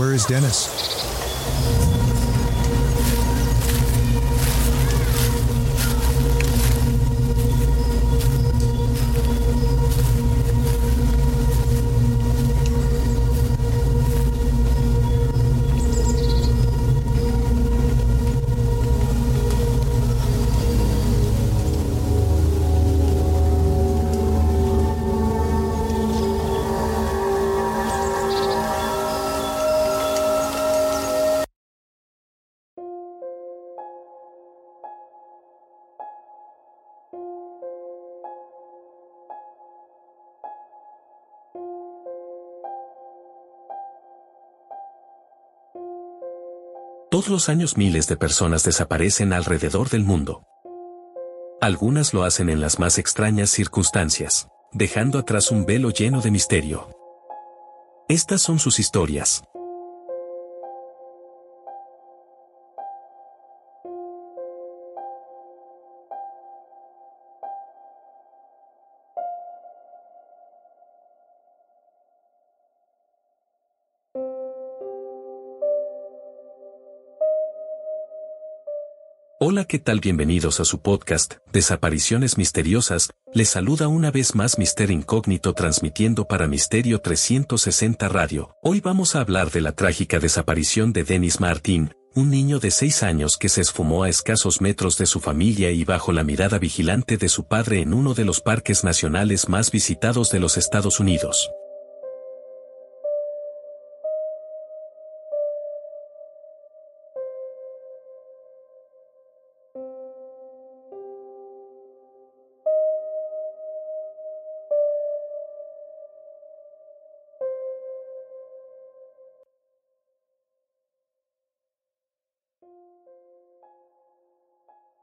Where is Dennis? Todos los años miles de personas desaparecen alrededor del mundo. Algunas lo hacen en las más extrañas circunstancias, dejando atrás un velo lleno de misterio. Estas son sus historias. Hola, ¿qué tal? Bienvenidos a su podcast, Desapariciones Misteriosas, les saluda una vez más Mister Incógnito transmitiendo para Misterio 360 Radio. Hoy vamos a hablar de la trágica desaparición de Dennis Martin, un niño de 6 años que se esfumó a escasos metros de su familia y bajo la mirada vigilante de su padre en uno de los parques nacionales más visitados de los Estados Unidos.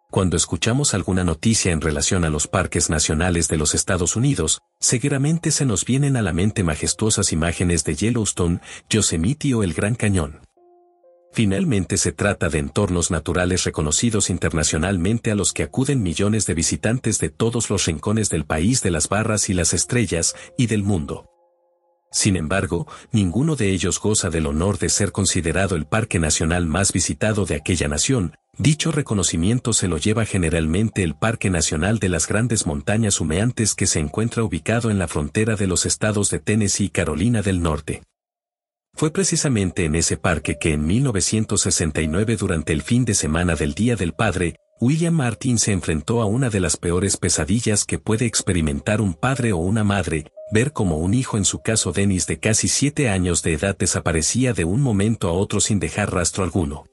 Cuando escuchamos alguna noticia en relación a los parques nacionales de los Estados Unidos, seguramente se nos vienen a la mente majestuosas imágenes de Yellowstone, Yosemite o el Gran Cañón. Finalmente se trata de entornos naturales reconocidos internacionalmente a los que acuden millones de visitantes de todos los rincones del país de las barras y las estrellas, y del mundo. Sin embargo, ninguno de ellos goza del honor de ser considerado el parque nacional más visitado de aquella nación, Dicho reconocimiento se lo lleva generalmente el Parque Nacional de las Grandes Montañas Humeantes que se encuentra ubicado en la frontera de los estados de Tennessee y Carolina del Norte. Fue precisamente en ese parque que en 1969 durante el fin de semana del Día del Padre, William Martin se enfrentó a una de las peores pesadillas que puede experimentar un padre o una madre, ver como un hijo en su caso Dennis de casi siete años de edad desaparecía de un momento a otro sin dejar rastro alguno.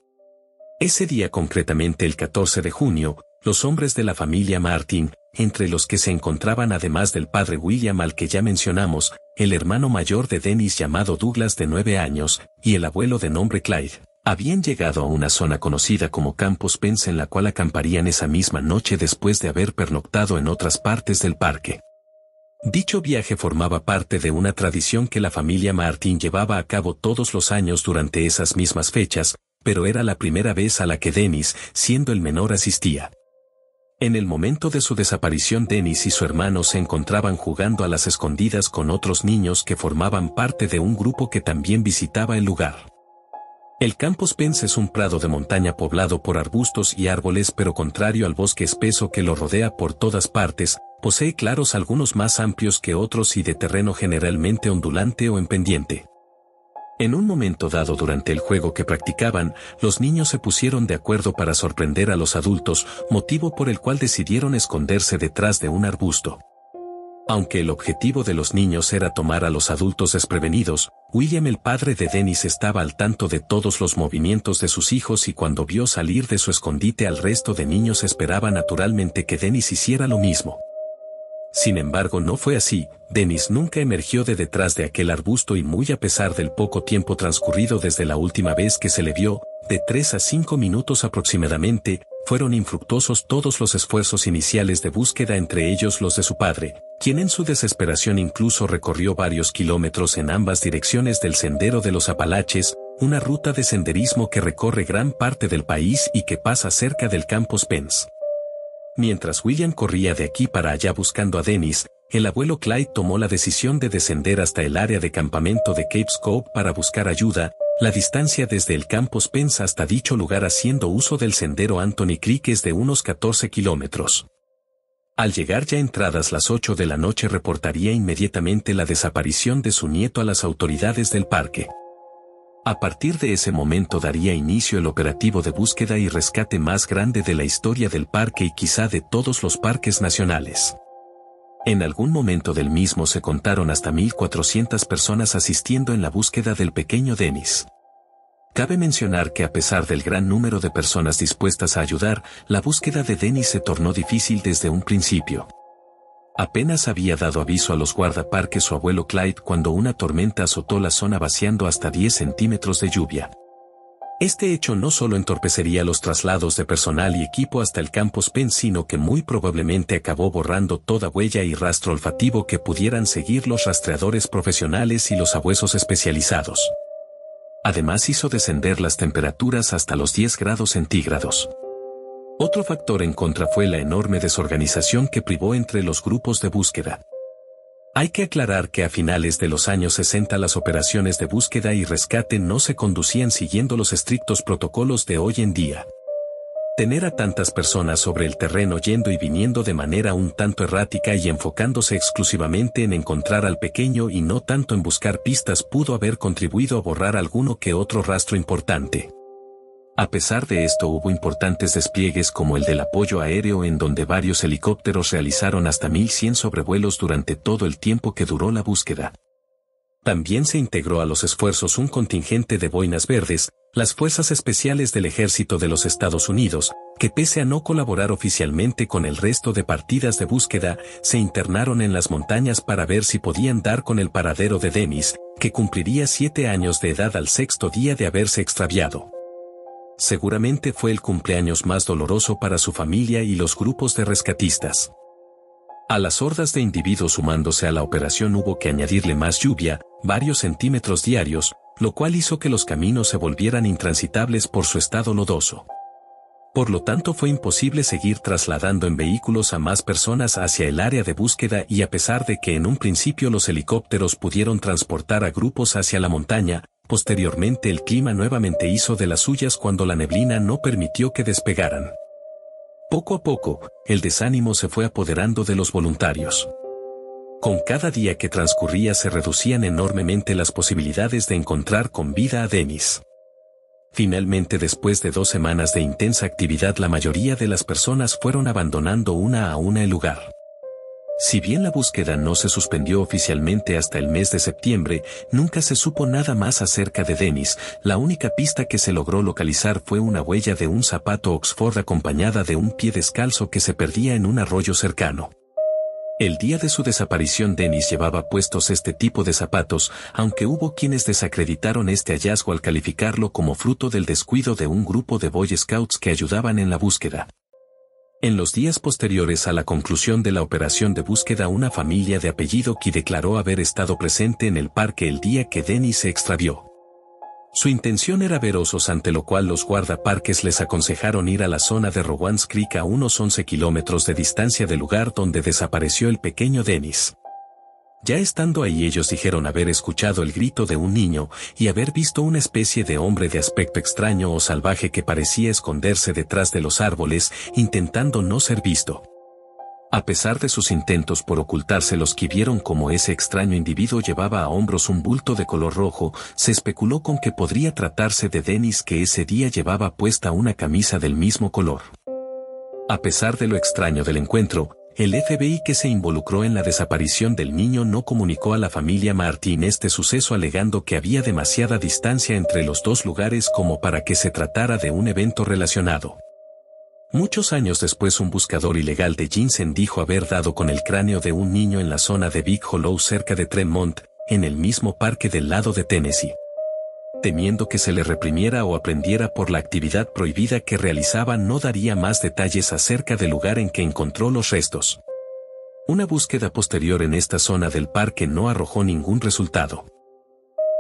Ese día concretamente el 14 de junio, los hombres de la familia Martin, entre los que se encontraban además del padre William al que ya mencionamos, el hermano mayor de Dennis llamado Douglas de nueve años, y el abuelo de nombre Clyde, habían llegado a una zona conocida como Campos Pence en la cual acamparían esa misma noche después de haber pernoctado en otras partes del parque. Dicho viaje formaba parte de una tradición que la familia Martin llevaba a cabo todos los años durante esas mismas fechas, pero era la primera vez a la que Dennis, siendo el menor, asistía. En el momento de su desaparición Dennis y su hermano se encontraban jugando a las escondidas con otros niños que formaban parte de un grupo que también visitaba el lugar. El Campos Pence es un prado de montaña poblado por arbustos y árboles pero contrario al bosque espeso que lo rodea por todas partes, posee claros algunos más amplios que otros y de terreno generalmente ondulante o en pendiente. En un momento dado durante el juego que practicaban, los niños se pusieron de acuerdo para sorprender a los adultos, motivo por el cual decidieron esconderse detrás de un arbusto. Aunque el objetivo de los niños era tomar a los adultos desprevenidos, William el padre de Dennis estaba al tanto de todos los movimientos de sus hijos y cuando vio salir de su escondite al resto de niños esperaba naturalmente que Dennis hiciera lo mismo. Sin embargo no fue así, Dennis nunca emergió de detrás de aquel arbusto y muy a pesar del poco tiempo transcurrido desde la última vez que se le vio, de tres a cinco minutos aproximadamente, fueron infructuosos todos los esfuerzos iniciales de búsqueda entre ellos los de su padre, quien en su desesperación incluso recorrió varios kilómetros en ambas direcciones del Sendero de los Apalaches, una ruta de senderismo que recorre gran parte del país y que pasa cerca del Campos Pence. Mientras William corría de aquí para allá buscando a Dennis, el abuelo Clyde tomó la decisión de descender hasta el área de campamento de Cape Scope para buscar ayuda, La distancia desde el campo Spence hasta dicho lugar haciendo uso del sendero Anthony Creek es de unos 14 kilómetros. Al llegar ya entradas las 8 de la noche reportaría inmediatamente la desaparición de su nieto a las autoridades del parque. A partir de ese momento daría inicio el operativo de búsqueda y rescate más grande de la historia del parque y quizá de todos los parques nacionales. En algún momento del mismo se contaron hasta 1.400 personas asistiendo en la búsqueda del pequeño Dennis. Cabe mencionar que a pesar del gran número de personas dispuestas a ayudar, la búsqueda de Dennis se tornó difícil desde un principio. Apenas había dado aviso a los guardaparques su abuelo Clyde cuando una tormenta azotó la zona vaciando hasta 10 centímetros de lluvia. Este hecho no solo entorpecería los traslados de personal y equipo hasta el campus Penn, sino que muy probablemente acabó borrando toda huella y rastro olfativo que pudieran seguir los rastreadores profesionales y los abuesos especializados. Además hizo descender las temperaturas hasta los 10 grados centígrados. Otro factor en contra fue la enorme desorganización que privó entre los grupos de búsqueda. Hay que aclarar que a finales de los años 60 las operaciones de búsqueda y rescate no se conducían siguiendo los estrictos protocolos de hoy en día. Tener a tantas personas sobre el terreno yendo y viniendo de manera un tanto errática y enfocándose exclusivamente en encontrar al pequeño y no tanto en buscar pistas pudo haber contribuido a borrar alguno que otro rastro importante. A pesar de esto hubo importantes despliegues como el del apoyo aéreo en donde varios helicópteros realizaron hasta 1100 sobrevuelos durante todo el tiempo que duró la búsqueda. También se integró a los esfuerzos un contingente de boinas verdes, las Fuerzas Especiales del Ejército de los Estados Unidos, que pese a no colaborar oficialmente con el resto de partidas de búsqueda, se internaron en las montañas para ver si podían dar con el paradero de Demis, que cumpliría siete años de edad al sexto día de haberse extraviado. Seguramente fue el cumpleaños más doloroso para su familia y los grupos de rescatistas. A las hordas de individuos sumándose a la operación hubo que añadirle más lluvia, varios centímetros diarios, lo cual hizo que los caminos se volvieran intransitables por su estado lodoso. Por lo tanto fue imposible seguir trasladando en vehículos a más personas hacia el área de búsqueda y a pesar de que en un principio los helicópteros pudieron transportar a grupos hacia la montaña, posteriormente el clima nuevamente hizo de las suyas cuando la neblina no permitió que despegaran. Poco a poco, el desánimo se fue apoderando de los voluntarios. Con cada día que transcurría se reducían enormemente las posibilidades de encontrar con vida a Dennis. Finalmente después de dos semanas de intensa actividad la mayoría de las personas fueron abandonando una a una el lugar. Si bien la búsqueda no se suspendió oficialmente hasta el mes de septiembre, nunca se supo nada más acerca de Dennis, la única pista que se logró localizar fue una huella de un zapato Oxford acompañada de un pie descalzo que se perdía en un arroyo cercano. El día de su desaparición Dennis llevaba puestos este tipo de zapatos, aunque hubo quienes desacreditaron este hallazgo al calificarlo como fruto del descuido de un grupo de Boy Scouts que ayudaban en la búsqueda. En los días posteriores a la conclusión de la operación de búsqueda una familia de apellido Key declaró haber estado presente en el parque el día que Dennis se extravió. Su intención era ver osos ante lo cual los guardaparques les aconsejaron ir a la zona de Rowans Creek a unos 11 kilómetros de distancia del lugar donde desapareció el pequeño Dennis. Ya estando ahí ellos dijeron haber escuchado el grito de un niño y haber visto una especie de hombre de aspecto extraño o salvaje que parecía esconderse detrás de los árboles intentando no ser visto. A pesar de sus intentos por ocultarse los que vieron como ese extraño individuo llevaba a hombros un bulto de color rojo, se especuló con que podría tratarse de Dennis que ese día llevaba puesta una camisa del mismo color. A pesar de lo extraño del encuentro, el FBI que se involucró en la desaparición del niño no comunicó a la familia Martín este suceso alegando que había demasiada distancia entre los dos lugares como para que se tratara de un evento relacionado. Muchos años después un buscador ilegal de Jensen dijo haber dado con el cráneo de un niño en la zona de Big Hollow cerca de Tremont, en el mismo parque del lado de Tennessee. Temiendo que se le reprimiera o aprendiera por la actividad prohibida que realizaba no daría más detalles acerca del lugar en que encontró los restos. Una búsqueda posterior en esta zona del parque no arrojó ningún resultado.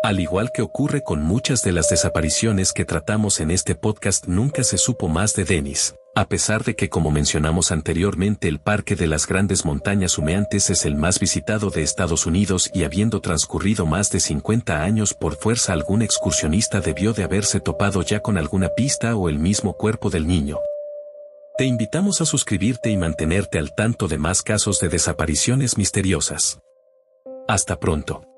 Al igual que ocurre con muchas de las desapariciones que tratamos en este podcast nunca se supo más de Dennis. A pesar de que como mencionamos anteriormente el Parque de las Grandes Montañas Humeantes es el más visitado de Estados Unidos y habiendo transcurrido más de 50 años por fuerza algún excursionista debió de haberse topado ya con alguna pista o el mismo cuerpo del niño. Te invitamos a suscribirte y mantenerte al tanto de más casos de desapariciones misteriosas. Hasta pronto.